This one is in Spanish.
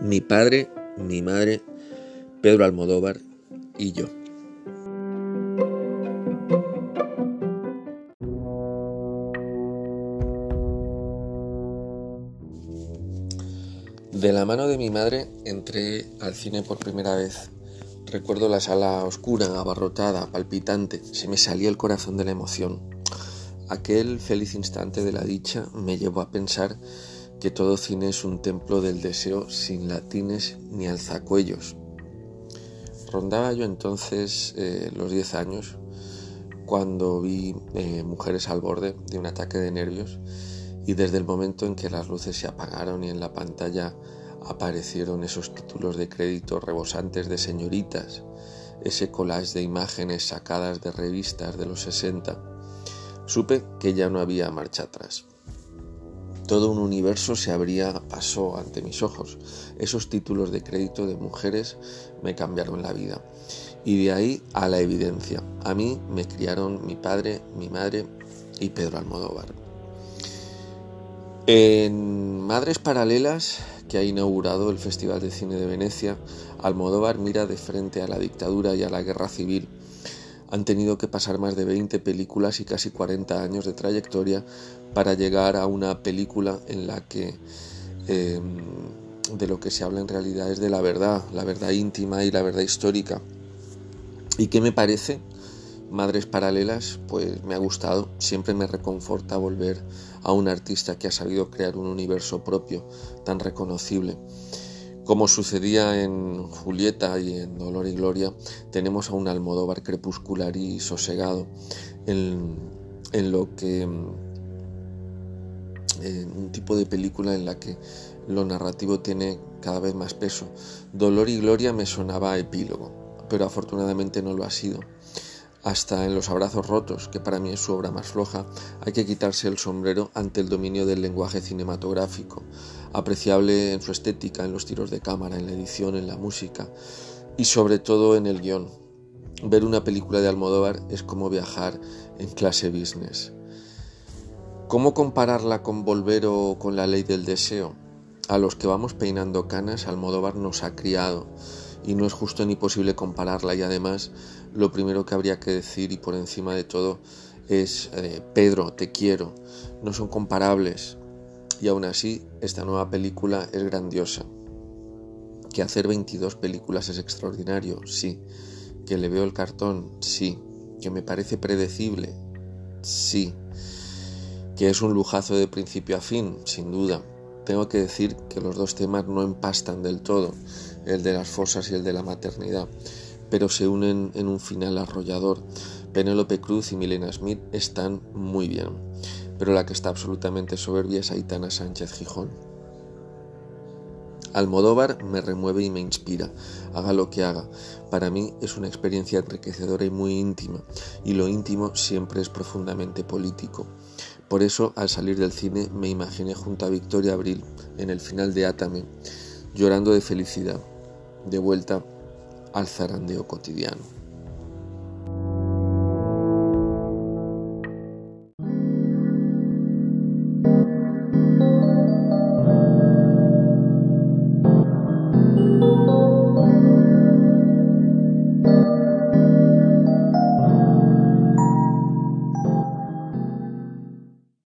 mi padre, mi madre, Pedro Almodóvar y yo. De la mano de mi madre entré al cine por primera vez. Recuerdo la sala oscura, abarrotada, palpitante. Se me salía el corazón de la emoción. Aquel feliz instante de la dicha me llevó a pensar que todo cine es un templo del deseo sin latines ni alzacuellos. Rondaba yo entonces eh, los 10 años cuando vi eh, Mujeres al borde de un ataque de nervios y desde el momento en que las luces se apagaron y en la pantalla aparecieron esos títulos de crédito rebosantes de señoritas, ese collage de imágenes sacadas de revistas de los 60, supe que ya no había marcha atrás. Todo un universo se abría paso ante mis ojos. Esos títulos de crédito de mujeres me cambiaron la vida. Y de ahí a la evidencia. A mí me criaron mi padre, mi madre y Pedro Almodóvar. En Madres Paralelas, que ha inaugurado el Festival de Cine de Venecia, Almodóvar mira de frente a la dictadura y a la guerra civil. Han tenido que pasar más de 20 películas y casi 40 años de trayectoria para llegar a una película en la que em, de lo que se habla en realidad es de la verdad, la verdad íntima y la verdad histórica. ¿Y qué me parece? Madres Paralelas, pues me ha gustado, siempre me reconforta volver a un artista que ha sabido crear un universo propio tan reconocible. Como sucedía en Julieta y en Dolor y Gloria, tenemos a un Almodóvar crepuscular y sosegado en, lo que en un tipo de película en la que lo narrativo tiene cada vez más peso. Dolor y Gloria me sonaba epílogo, pero afortunadamente no lo ha sido hasta en Los Abrazos Rotos, que para mí es su obra más floja, hay que quitarse el sombrero ante el dominio del lenguaje cinematográfico, apreciable en su estética, en los tiros de cámara, en la edición, en la música y sobre todo en el guion. Ver una película de Almodóvar es como viajar en clase business. ¿Cómo compararla con Volver o con La Ley del Deseo? A los que vamos peinando canas, Almodóvar nos ha criado y no es justo ni posible compararla y además lo primero que habría que decir y por encima de todo es eh, Pedro, te quiero, no son comparables y aún así esta nueva película es grandiosa. Que hacer 22 películas es extraordinario, sí. Que le veo el cartón, sí. Que me parece predecible, sí. Que es un lujazo de principio a fin, sin duda. Tengo que decir que los dos temas no empastan del todo el de las fosas y el de la maternidad, pero se unen en un final arrollador. Penélope Cruz y Milena Smith están muy bien, pero la que está absolutamente soberbia es Aitana Sánchez Gijón. Almodóvar me remueve y me inspira, haga lo que haga. Para mí es una experiencia enriquecedora y muy íntima, y lo íntimo siempre es profundamente político. Por eso, al salir del cine, me imaginé junto a Victoria Abril en el final de Átame, llorando de felicidad, de vuelta al zarandeo cotidiano.